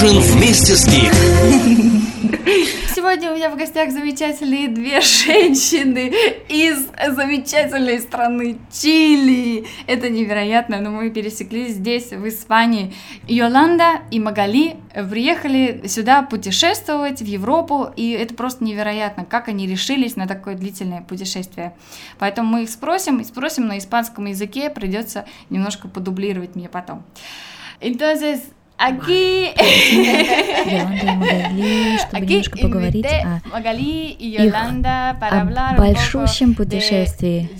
Ужин вместе с Гик. Сегодня у меня в гостях замечательные две женщины из замечательной страны Чили. Это невероятно, но мы пересеклись здесь, в Испании. Йоланда и Магали приехали сюда путешествовать в Европу, и это просто невероятно, как они решились на такое длительное путешествие. Поэтому мы их спросим, и спросим на испанском языке, придется немножко подублировать мне потом. Entonces, Aquí, Aquí invité о Magali y Yolanda para о hablar большущем путешествии.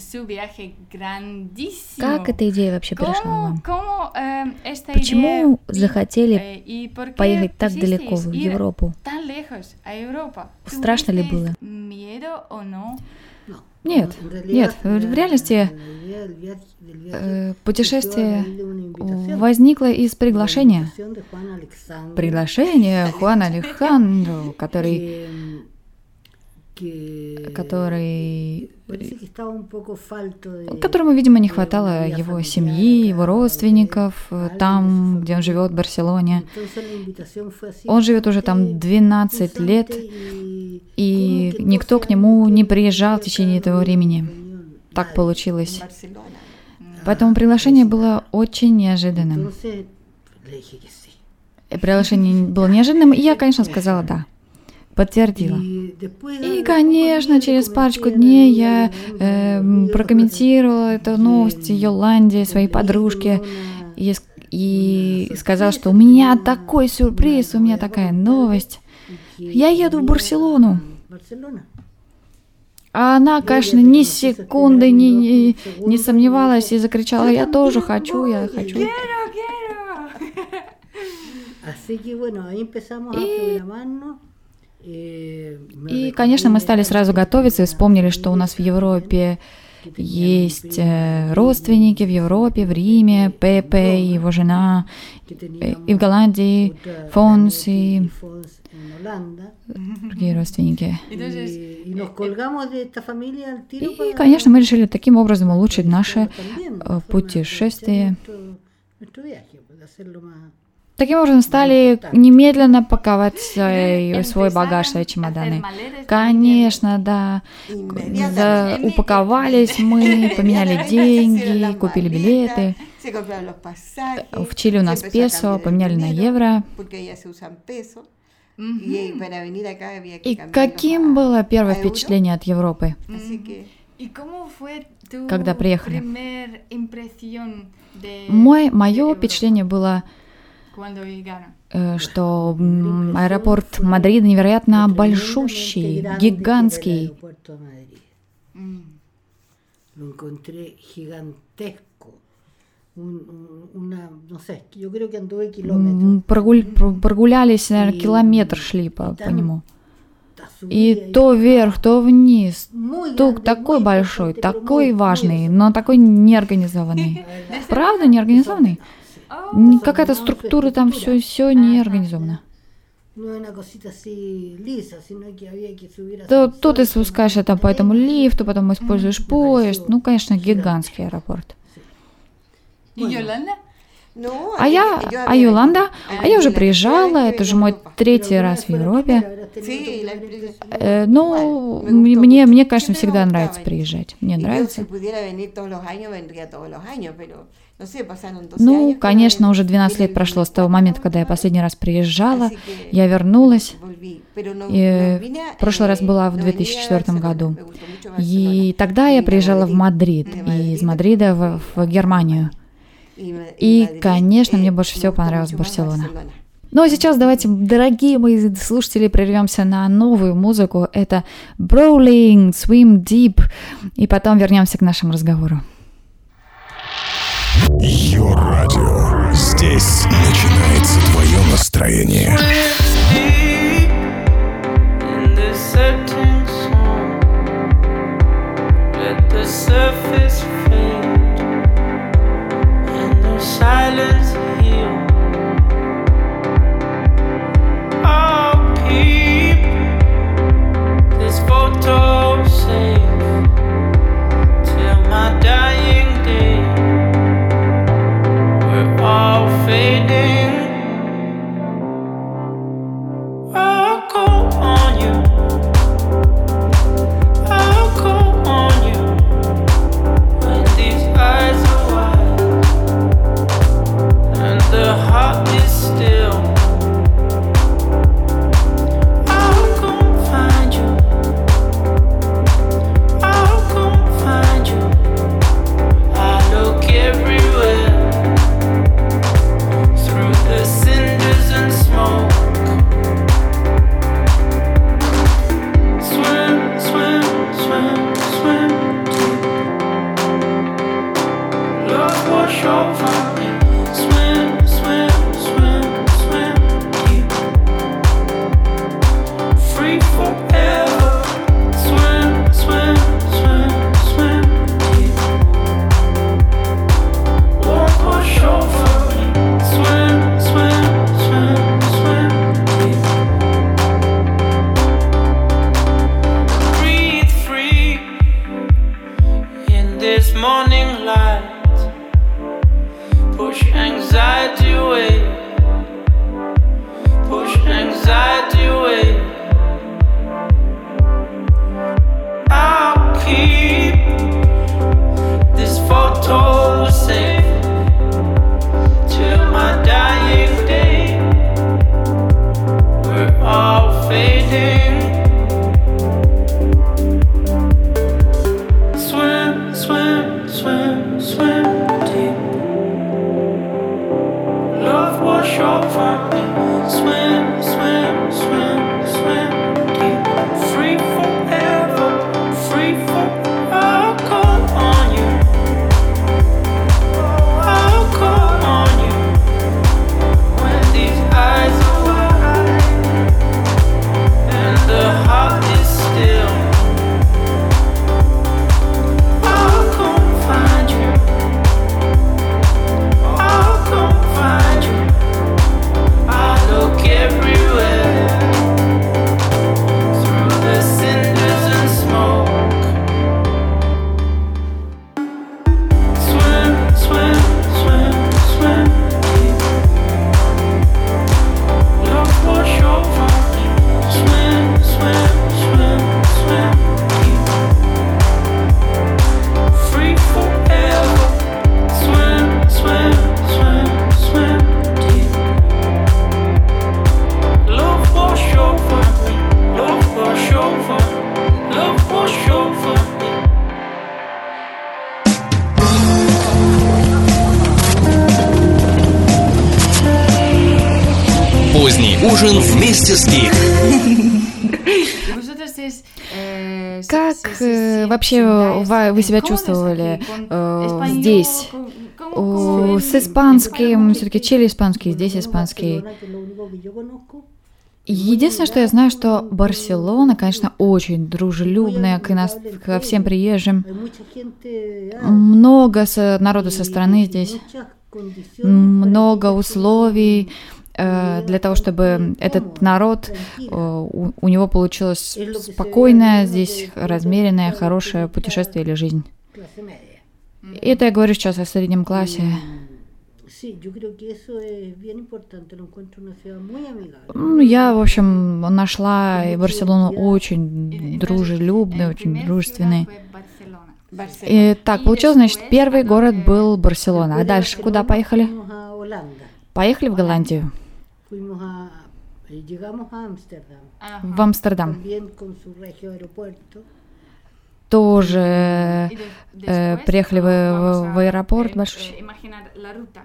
Как эта идея вообще пришла ¿Cómo, вам? э, esta Почему захотели э, поехать так далеко, в Европу? A? Страшно ли ¿Tuvisteis было? Нет, нет, в реальности э, путешествие возникло из приглашения. Приглашение Хуана Алехандро, который, который, которому, видимо, не хватало его семьи, его родственников, э, там, где он живет, в Барселоне. Он живет уже там 12 лет, и никто к нему не приезжал в течение этого времени. Так получилось. Поэтому приглашение было очень неожиданным. Приглашение было неожиданным, и я, конечно, сказала «да». Подтвердила. И, конечно, через парочку дней я эм, прокомментировала эту новость Йоланде, своей подружке, и, с- и сказала, что у меня такой сюрприз, у меня такая новость. Я еду в Барселону. А она, конечно, ни секунды не, не, не сомневалась и закричала, я тоже хочу, я хочу. Quiero. И, конечно, мы стали сразу готовиться и вспомнили, что у нас в Европе есть э, родственники в Европе, в Риме, Пепе, и его жена, э, и в Голландии, Фонс и другие родственники. И, конечно, мы решили таким образом улучшить наше э, путешествие. Таким образом, стали немедленно паковать свой, свой багаж, свои чемоданы. Конечно, да. За- упаковались мы, поменяли деньги, купили билеты. В Чили у нас песо, поменяли на евро. И каким было первое впечатление от Европы? ¿Y cómo fue tu Когда приехали? Мой, мое впечатление было, э, что м, аэропорт Мадрида невероятно большущий, гигантский. Прогуль- пр- прогулялись, наверное, километр шли по, по нему. И то вверх, то вниз. Тук такой большой, такой важный, но такой неорганизованный. Правда, неорганизованный? Какая-то структура там все, все не организовано. То, то ты спускаешься там по этому лифту, потом используешь поезд. Ну, конечно, гигантский аэропорт. ¿Y Yolanda? А я, а Юланда, а я уже приезжала, это уже мой третий раз в Европе. Э, ну, мне, мне, конечно, всегда нравится приезжать. Мне нравится. Ну, конечно, уже 12 лет прошло с того момента, когда я последний раз приезжала. Я вернулась. И в прошлый раз была в 2004 году. И тогда я приезжала в Мадрид, и из Мадрида в, в Германию. И, конечно, мне больше всего понравилась Барселона. Ну а сейчас давайте, дорогие мои слушатели, прервемся на новую музыку. Это Brawling, Swim Deep. И потом вернемся к нашему разговору. Йо-радио. Здесь начинается твое настроение. short for me. Swim, swim, swim. Ужин вместе с Гик. Как э, вообще вы себя чувствовали э, здесь? О, С испанским, все-таки Чили испанский, здесь испанский. Единственное, что я знаю, что Барселона, конечно, очень дружелюбная к, нас, ко всем приезжим. ah, Много народу со y страны здесь, много условий для того, чтобы этот народ, э, у, него получилось спокойное, здесь размеренное, хорошее путешествие или жизнь. это я говорю сейчас о среднем классе. Ну, я, в общем, нашла Барселону очень дружелюбной, Э, очень дружественной. И так, получилось, значит, первый город был Барселона. А дальше куда поехали? Поехали в Голландию, llegamos a Ajá. в Амстердам. Тоже э, приехали вы в, аэропорт большой. la ruta.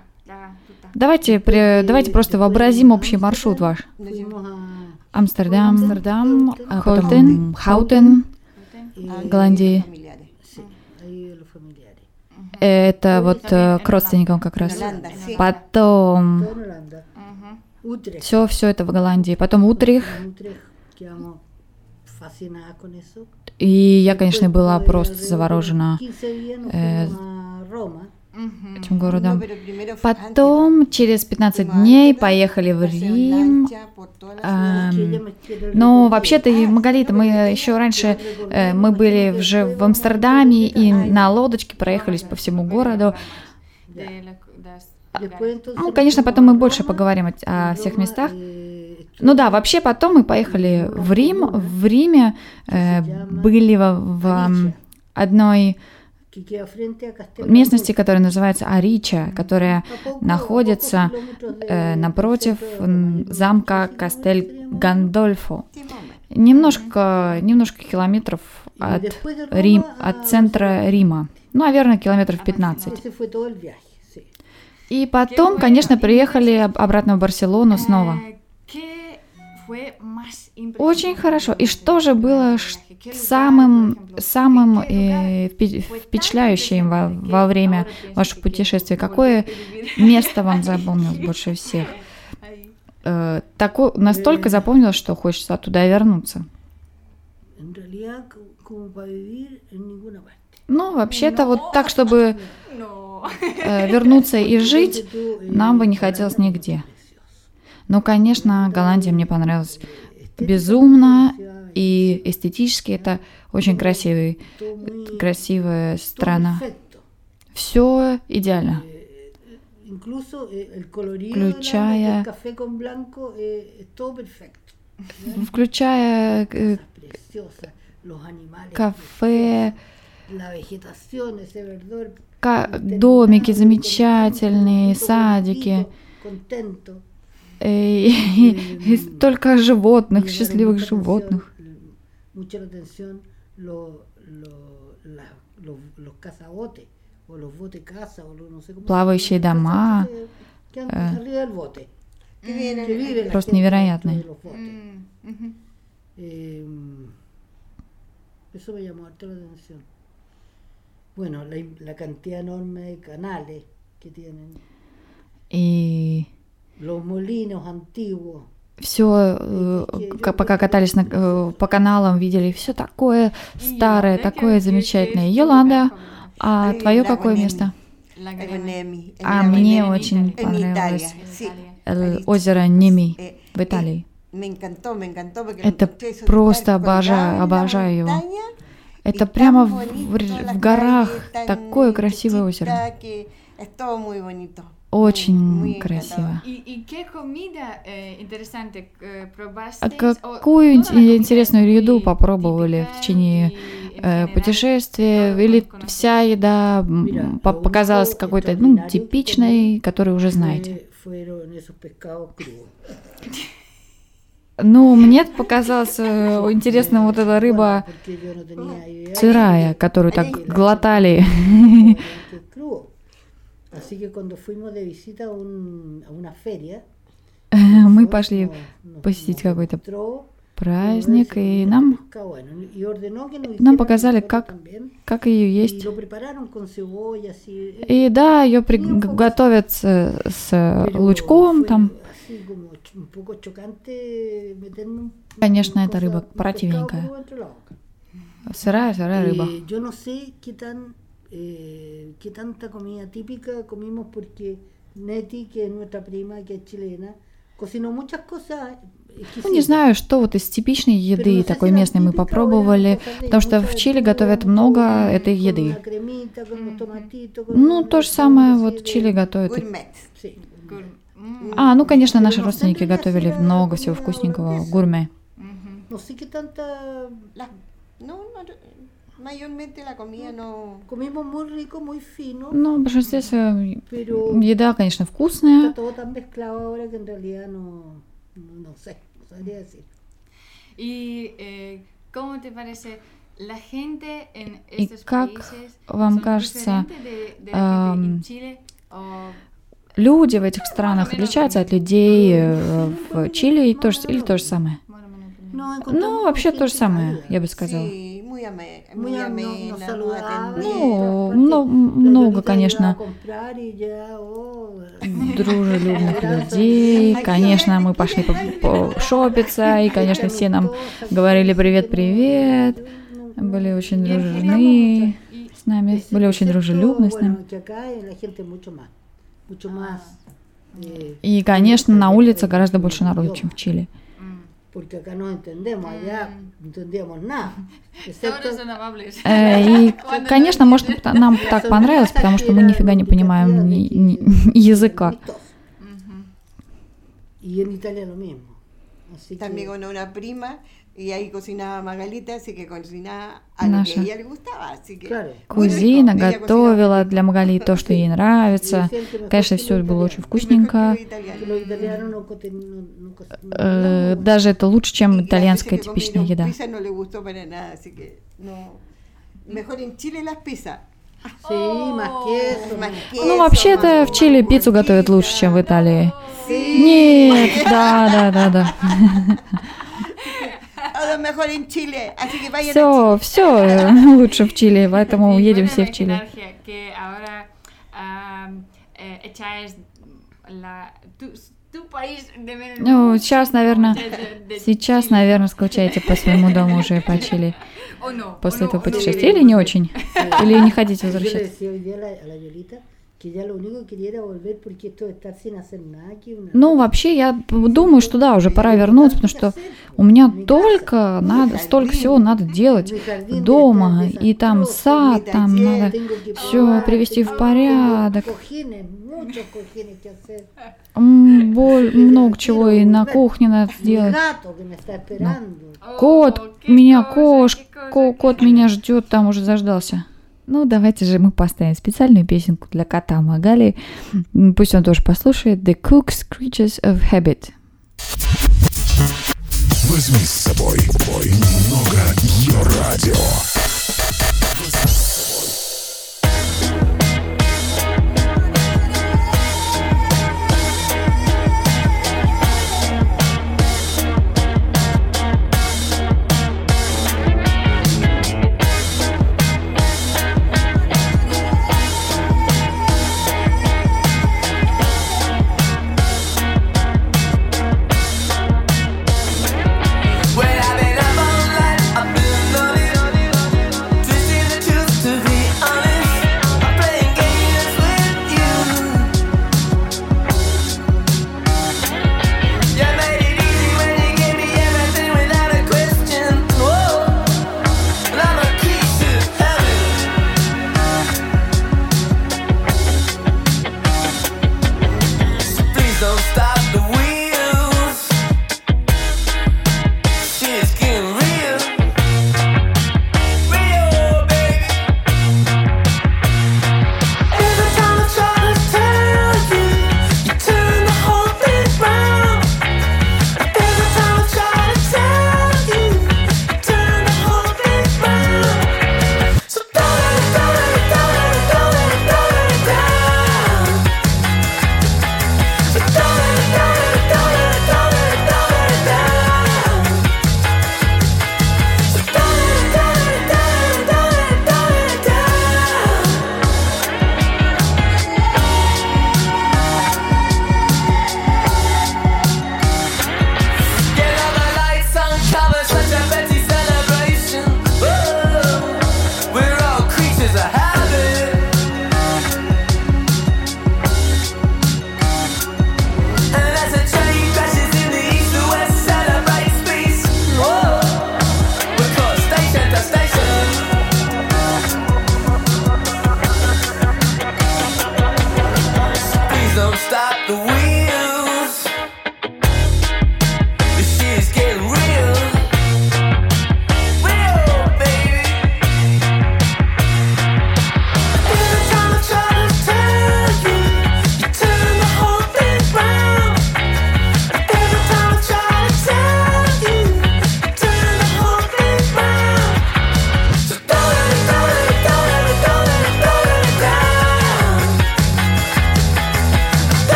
Давайте, при- давайте просто вообразим общий маршрут ваш. Амстердам, Амстердам, Холтен, Хаутен, eh, Голландии. Это вот э, к родственникам как раз. Потом. Utrecht. все, все это в Голландии. Потом Утрих. И я, конечно, была просто заворожена 15 días nos э, этим городом. Потом через 15 дней поехали в Рим. Quiere Но вообще-то, и, Маргарита, мы еще раньше, э, мы были уже в Амстердаме и на лодочке проехались по всему городу. Ну, nos конечно, потом мы больше поговорим о, о всех местах. Ну да, вообще потом мы поехали в Рим. В Риме э, были в, в, одной местности, которая называется Арича, которая poco- находится э, del напротив. Y замка Кастель Гандольфо. Немножко, немножко километров от, Рим, от центра Рима. Ну, наверное, километров 15. Ese fue todo el viaje, sí. И потом, конечно, приехали об- обратно в Барселону снова. ¿Qué Очень хорошо. И что же было самым, самым э, впе- впечатляющим во, во время ваших путешествий? Какое место вам запомнилось больше всех? Э, тако- настолько запомнилось, что хочется туда вернуться. Ну, вообще-то, вот так, чтобы э, вернуться и жить, нам бы не хотелось нигде. Ну, конечно, Голландия мне понравилась безумно, и эстетически это очень красивый, красивая страна. Все идеально. Включая-. Включая э, кафе, домики замечательные, садики. Contento. э, и столько животных, счастливых животных. Плавающие дома, la Просто невероятные. Eh, eso me llamó harto la atención. Bueno, la, la cantidad enorme de canales que tienen, И los molinos antiguos. все, пока катались на, э, по каналам, видели все такое старое, такое замечательное. Йоланда, а твое какое место? А мне очень понравилось. Э, озеро Неми в Италии. Это просто обожаю, обожаю его. Это прямо в, в- горах такое красивое озеро. Очень красиво. ¿Y, y qué comida eh, eh? А какую ин- интересную еду попробовали в течение э, путешествия? Или вся еда показалась какой-то ну, типичной, которую уже знаете? Fue- fueron esos pescados crudos. Ну, мне показалась э, интересна вот эта рыба сырая, которую так глотали. Мы пошли посетить какой-то праздник, и нам, нам показали, как, как ее есть. eh, И да, ее готовят с, с лучком там. Конечно, эта рыба противненькая. Сырая, сырая рыба. Eh, qué tan eh, qué tanta comida típica comimos porque Neti, que es nuestra prima, que es chilena, cocinó muchas cosas. Ну, не знаю, что вот из типичной еды такой местной мы попробовали, потому что в Чили готовят много этой еды. Ну, то же самое вот Чили готовят. А, ну, конечно, наши родственники готовили много всего вкусненького, гурме. Ну, в большинстве своем еда, конечно, вкусная, todo tan mezclado ahora que en realidad no, no, no sé, no sabría decir. ¿Y eh, И как вам кажется, люди в этих странах отличаются от людей э, в Чили и то же- или то же самое? mismo? No, Ну, вообще то же самое, я бы сказала. Ну, мно- la много, Lolita конечно. дружелюбных людей. Конечно, мы пошли по- пошопиться, и, конечно, все нам говорили привет-привет, были очень дружны с нами, были очень дружелюбны с нами. И, конечно, на улице гораздо больше народу, чем в Чили. porque acá no entendemos, allá no entendíamos nada. Э, И, конечно, может, нам так понравилось, потому что мы нифига не понимаем ни- ни- языка. Y en Italia lo mismo. Así También con una prima y ahí cocinaba Магалита, así que cocinaba а Наша кузина готовила для Магали то, что ей нравится. Конечно, все было очень вкусненько. Э, даже это лучше, чем итальянская типичная еда. Ну, вообще-то в Чили пиццу готовят лучше, чем в Италии. Нет, да, да, да, да. Все, все э, лучше в Чили, поэтому уедем все в Чили. Ну, сейчас, наверное, сейчас, наверное, скучаете по своему дому уже по Чили. После этого путешествия или не очень? Или не хотите возвращаться? Ну, вообще, я думаю, что да, уже пора вернуться, потому что у меня только надо, столько всего надо делать дома, и там сад, там надо все привести в порядок. Боль, много чего и на кухне надо сделать. Кот, меня кошка, кот меня ждет, там уже заждался. Ну, давайте же мы поставим специальную песенку для кота Магали. Пусть он тоже послушает The Cook's Creatures of Habit. Возьми с собой бой, ее радио.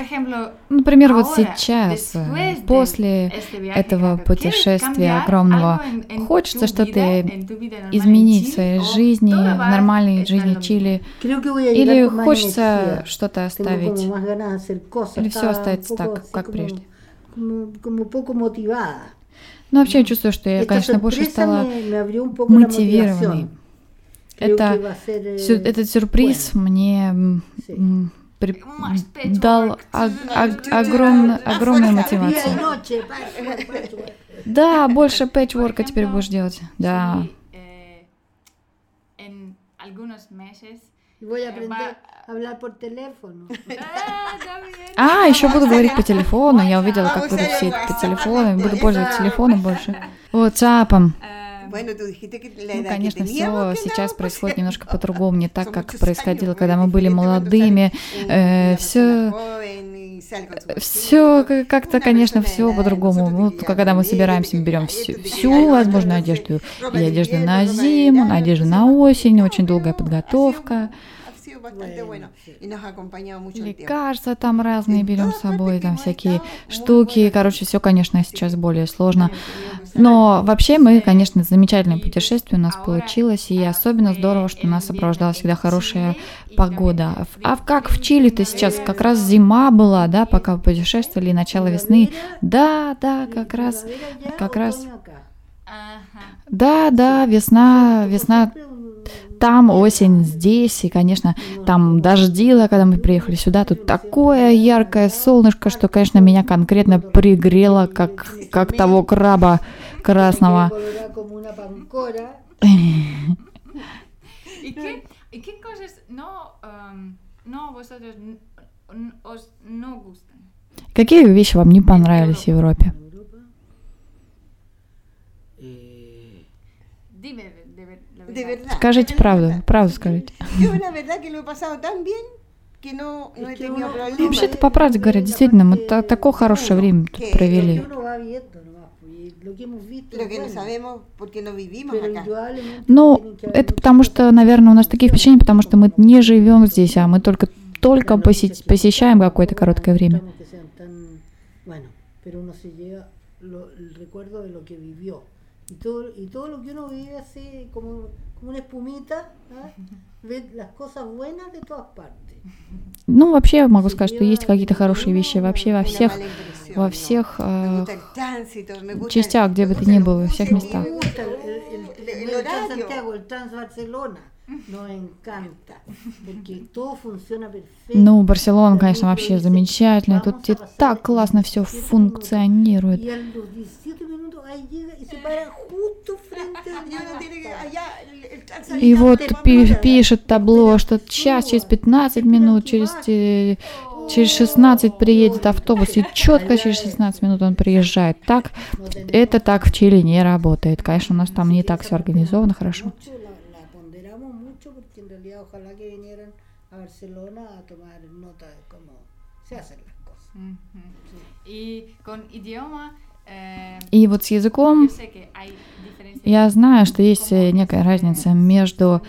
Ejemplo, Например, вот сейчас, э, после этого que- ¿quieres путешествия огромного, хочется что-то изменить в своей жизни, в нормальной жизни? Чили, или хочется что-то оставить. Или estaba остается так, как прежде? Ну, вообще, я чувствую, что я, конечно, больше стала мотивированной. Это, eh, этот сюрприз мне при- дал ог- ог- огромную, огромную мотивацию. Да, больше пэтчворка теперь будешь делать. Да. Por teléfono. Ah. А, еще буду говорить по телефону. Я увидела, как будут все по телефону. Буду пользоваться телефоном больше. WhatsApp. Eh, Bueno, tú dijiste que la Ну, конечно, все сейчас происходит немножко по-другому, не так, как происходило, когда мы были молодыми. Э, все, все как-то, конечно, все по-другому. Вот когда мы собираемся, мы берем всю, всю возможную одежду. И одежду на зиму, одежду на осень, очень долгая подготовка. Bastante bueno y nos ha acompañado mucho. Лекарства там разные берем с собой, там всякие штуки. Короче, все, конечно, сейчас более сложно. Но вообще мы, конечно, замечательное путешествие у нас получилось, и особенно здорово, что нас сопровождала всегда хорошая погода. А А как в Чили-то сейчас как раз зима была, да, пока вы путешествовали, начало весны. Да, да, как раз, как раз. Да, да, весна, весна там, осень здесь, и, конечно, там дождило, когда мы приехали сюда, тут такое яркое солнышко, что, конечно, меня конкретно пригрело, как, как того краба красного. Какие вещи вам не понравились в Европе? Eh, Dime, de, de, ver- la De verdad. verdad. Скажите de правду, verdad. правду скажите. Yo la verdad que lo he pasado tan bien que no, no he Que tenido uno- problemas. Вообще-то, по правде говоря, действительно, мы та- такое хорошее время тут провели. indudablemente Ну, это потому что, наверное, у нас такие впечатления, потому что мы не живем здесь, а мы только только посе- посещаем какое-то короткое время. Y todo, y todo lo que uno vive así como, como una espumita, ¿ah? ve las cosas buenas de todas partes. Ну, вообще, я могу сказать, что есть какие-то хорошие вещи вообще во всех, во всех э, частях, где бы ты ни был, во всех местах. Nos encanta, porque todo funciona perfecto. Ну, Барселона, конечно, вообще dice, замечательно. Тут "Vamos a тебе так классно все 17 функционирует. Y a los 17 minutos ahí llega y se para justo frente a Y uno tiene que allá el, el И вот пи- пишет табло, что сейчас, через 15 минут, через, э, через 16 приедет автобус, и четко через 16 минут он приезжает. Так, это так в Чили не работает. Конечно, у нас там не так все организовано хорошо. mucho, la, la ponderamos mucho porque en realidad ojalá que vinieran a Barcelona a tomar nota de cómo se hacen las cosas. Ujú. Y con idioma, eh, И вот с языком я знаю, что есть э, некая разница между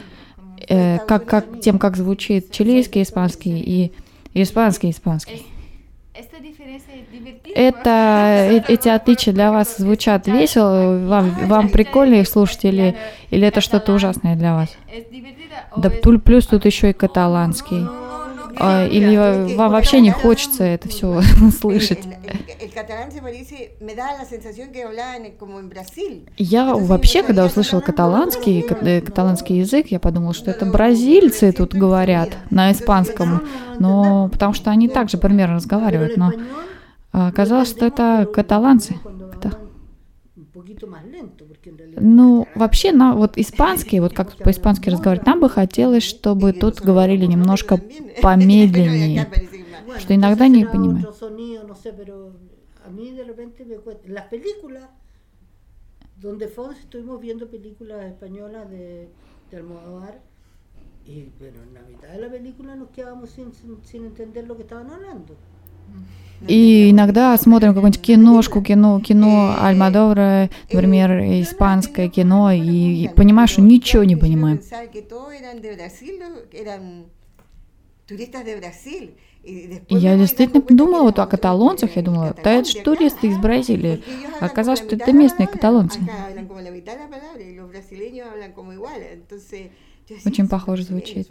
э, как, как, тем, как звучит чилийский испанский и испанский испанский. Это э- эти отличия для вас звучат весело, вам, вам прикольно их слушать или, или это что-то ужасное для вас? O Да плюс тут еще и каталанский. А, или э, вам вообще не хочется это все слышать? Я вообще, когда услышала каталанский, ка- э, каталанский язык, я подумала, что это бразильцы тут говорят на испанском, но потому что они также примерно разговаривают, но а, оказалось, что это каталанцы. Ну, вообще, на вот испанский, вот как по-испански разговаривать, нам бы хотелось, чтобы тут говорили немножко помедленнее, что иногда не понимаю. donde estuvimos viendo películas españolas de, de Almodóvar, y pero en la mitad de la película nos quedábamos sin, sin, sin entender lo que estaban hablando. И иногда смотрим какую-нибудь киношку, кино, кино Альмадовра, например, испанское кино, и, и понимаешь, что ничего не понимаем. И я действительно думала вот о каталонцах, я думала, да это же туристы из ah, Бразилии. Оказалось, что это местные каталонцы. Очень "Son похоже звучит.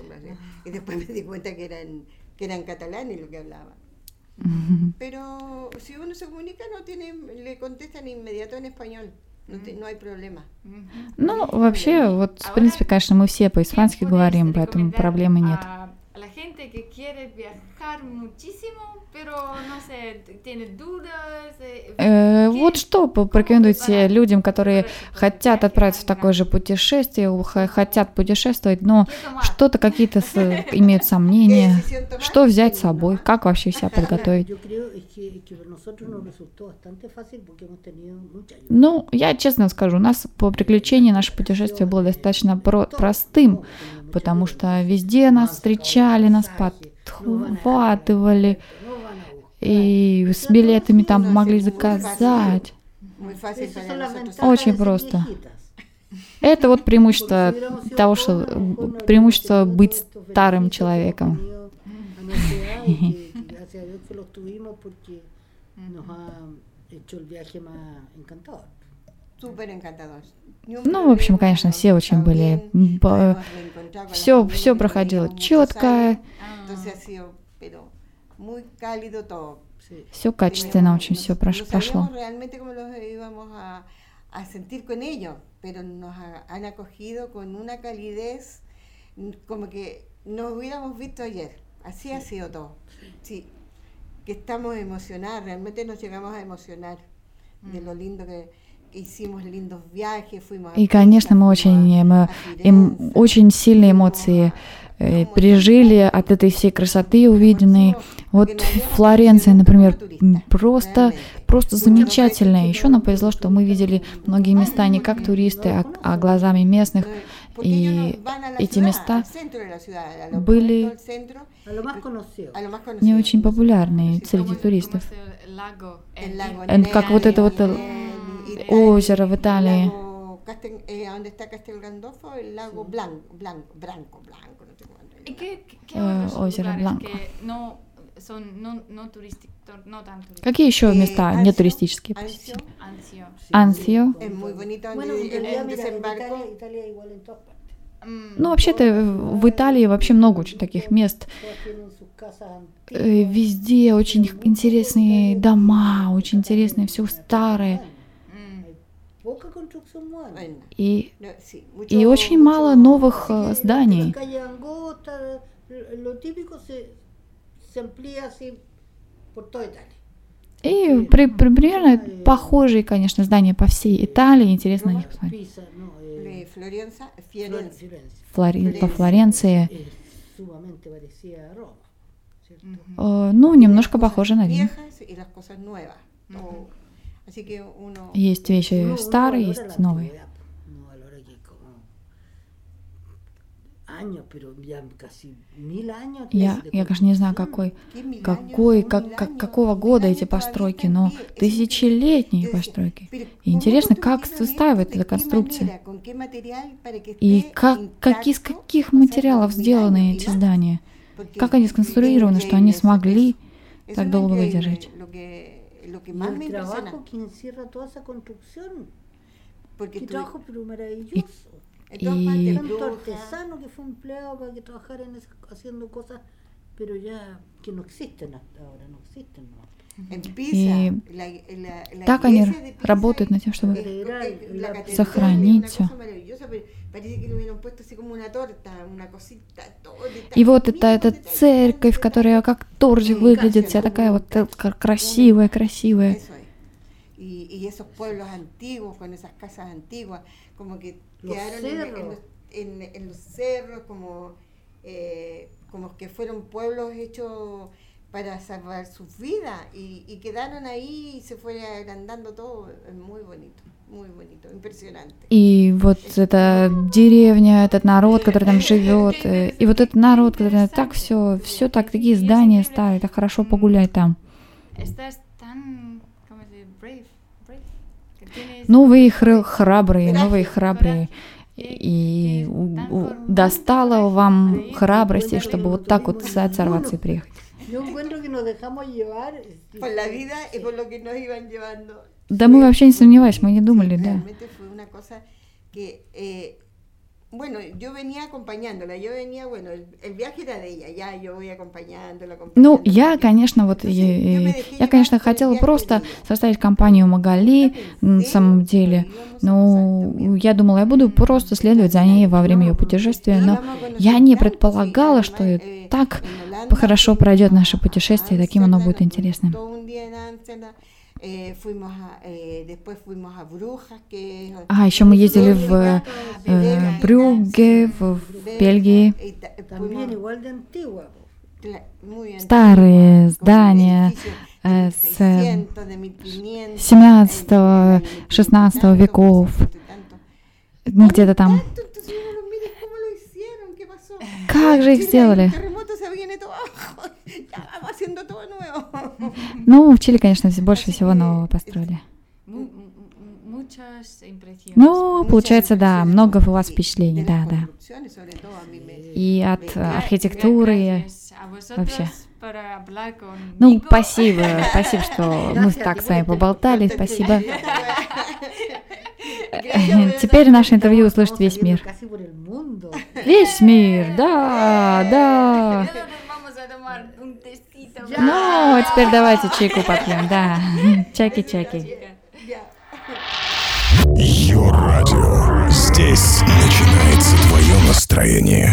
Son brasileños". Y después me di cuenta que eran, que eran catalanes lo que hablaban. Pero si uno se comunica, no tiene, le contestan inmediato en español. No, te- no hay problema. Ну, вообще, вот, в принципе, конечно, мы все по-испански говорим, поэтому проблемы нет. A la gente que quiere viajar muchísimo, pero no sé, tiene dudas. eh, Э, ¿qué- вот что по- порекомендуете людям, которые хотят отправиться в такое же путешествие, хотят путешествовать, но что-то какие-то с- имеют сомнения, что взять с собой, как вообще себя подготовить? Ну, я честно скажу, у нас по приключению наше путешествие было достаточно про- простым, потому что везде нас встречали, нас подхватывали, и с билетами там могли заказать. Очень просто. Это вот преимущество того, что преимущество быть старым человеком. Ну, в общем, problema, конечно, nos все очень tratado были. bien, б- nos hemos reencontrado con la Все, familia все que проходило teníamos muchos четко, años. Entonces ha sido, pero muy cálido todo. Sí. все качественно Teníamos- очень все no прошло. sabíamos realmente cómo los íbamos a, a sentir con ellos, pero nos ha- han acogido con una calidez mm, como que nos hubiéramos visto ayer. Así ha sido todo. Sí, que estamos emocionados, realmente nos llegamos a emocionar de lo lindo que, И, конечно, мы очень, мы, им Фиренце, очень сильные эмоции э, пережили от этой всей красоты увиденной. Вот Флоренция, например, просто, просто замечательная. Еще нам повезло, что мы видели многие места не как туристы, а, а глазами местных. La эти места были не очень популярные Sí, среди туристов. как вот это вот, э, озеро в Италии. eh, donde está Castel Gandolfo, el lago Blanco, Blanco, Branco, Blanco, no sé cuánto. ¿Y qué, qué- qué Э, озеро Бланко. Какие еще Eh, места не туристические? Ансио. Mm, Ну, вообще-то в Италии вообще много очень таких мест. Э. Везде очень интересные дома, очень интересные, все старое. mm. Poca construcción moderna. Bueno, И, и очень мало новых э, зданий. И при- при- примерно похожие, конечно, здания по всей Италии. Интересно на них посмотреть. Eh. Флори- по Флоренции. Э, Ну, немножко похоже на Рим. Есть вещи Uno- uno старые, есть новые. Я, я, конечно, не знаю, какой, ¿Qué mil какой, как, как- какого года эти постройки, но тысячелетние постройки. И ¿cómo интересно, как esto? эта ¿De qué конструкция? И как, как, из каких материалов сделаны эти здания? Как они сконструированы, что они смогли так долго выдержать? Lo que, más me impresiona. trabajo que encierra toda esa construcción. Porque Qué trabajo, pero maravilloso. en todas y- partes, Tanto artesano que fue empleado para que trabajara en esas- haciendo cosas, pero ya que no existen hasta ahora, no existen. ¿no? И так они работают над тем, чтобы сохранить todo И вот деталь, эта церковь, которая как тортик выглядит, вся такая вот э, кра- красивая, красивая. Y esos pueblos antiguos, con esas casas antiguas, como que quedaron en, los, en- en los cerros, como, eh, como que fueron pueblos hechos para salvar sus vidas y, y quedaron ahí y se fue agrandando todo. Es muy bonito, muy bonito, impresionante. И вот эта деревня, этот народ, который там живет, э, и вот этот народ, который так все, все так, такие здания старые, так хорошо погулять там. Вы хр- храбрые, вы храбрые. и достало вам храбрости, чтобы вот так вот оторваться и приехать? Yo encuentro que nos dejamos llevar. Por la vida y por lo que nos iban llevando. Да мы вообще не сомневались, мы не думали, да. bueno, yo venía acompañándola, yo venía, bueno, el, viaje era de ella, ya yo voy acompañándola. Ну, я, конечно, вот, dejé я, конечно, хотела просто составить компанию Магали, на самом деле. Ну, я думала, я буду просто следовать за ней во время ее путешествия, но я не предполагала, что и так хорошо пройдет наше путешествие, таким оно будет интересным. Eh, eh, А, еще мы ездили в э, Брюгге, в, в Бельгии. Старые здания, э, с, 1600, de 1500, 17 eh, 16 tanto, веков. tanto, tanto. Ну, где-то там. Как же их сделали? Viene todo abajo. Ya vamos haciendo todo nuevo. Ну, в Чили, конечно, больше всего нового построили. Ну, получается, да, много у вас впечатлений, да, да. И от э, архитектуры. вообще. Ну, спасибо, спасибо, что мы так с вами поболтали, спасибо. Теперь наше интервью услышит весь мир. Весь мир, да, да. Ну, а теперь давайте чайку попьем, да. Чайки-чайки. Йо-радио. Здесь начинается твое настроение.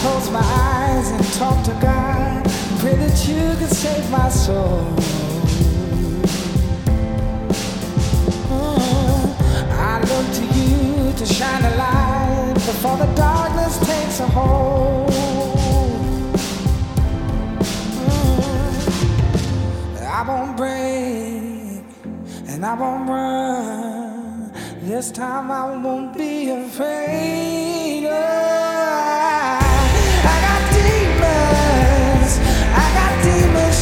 Close my eyes and talk to God. Pray that you could save my soul. Mm, I look to you to shine a light before the darkness takes a hold. Mm, I won't break and I won't run. This time I won't be afraid. Oh,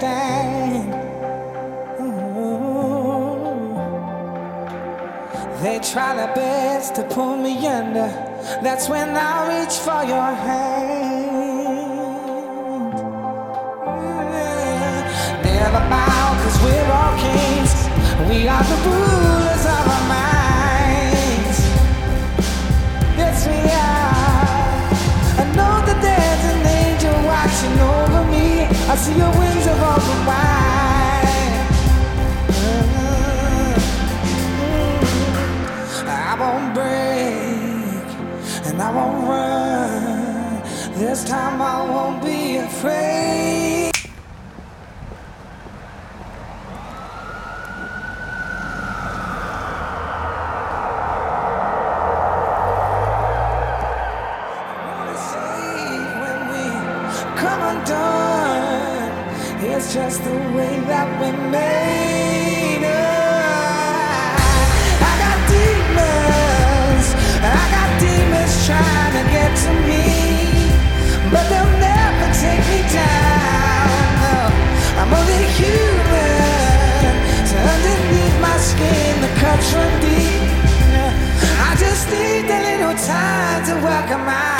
to make a stand. Ooh. They try their best to pull me under. That's when I reach for your hand. Yeah. Never bow, cause we're all kings. We are the rulers of our minds. I see your wings are open wide. Uh, I won't break and I won't run. This time I won't be afraid. I got demons. I got demons tryna get to me But they'll never take me down. I'm only human. Underneath my skin the cuts from deep. I just need a little time to out.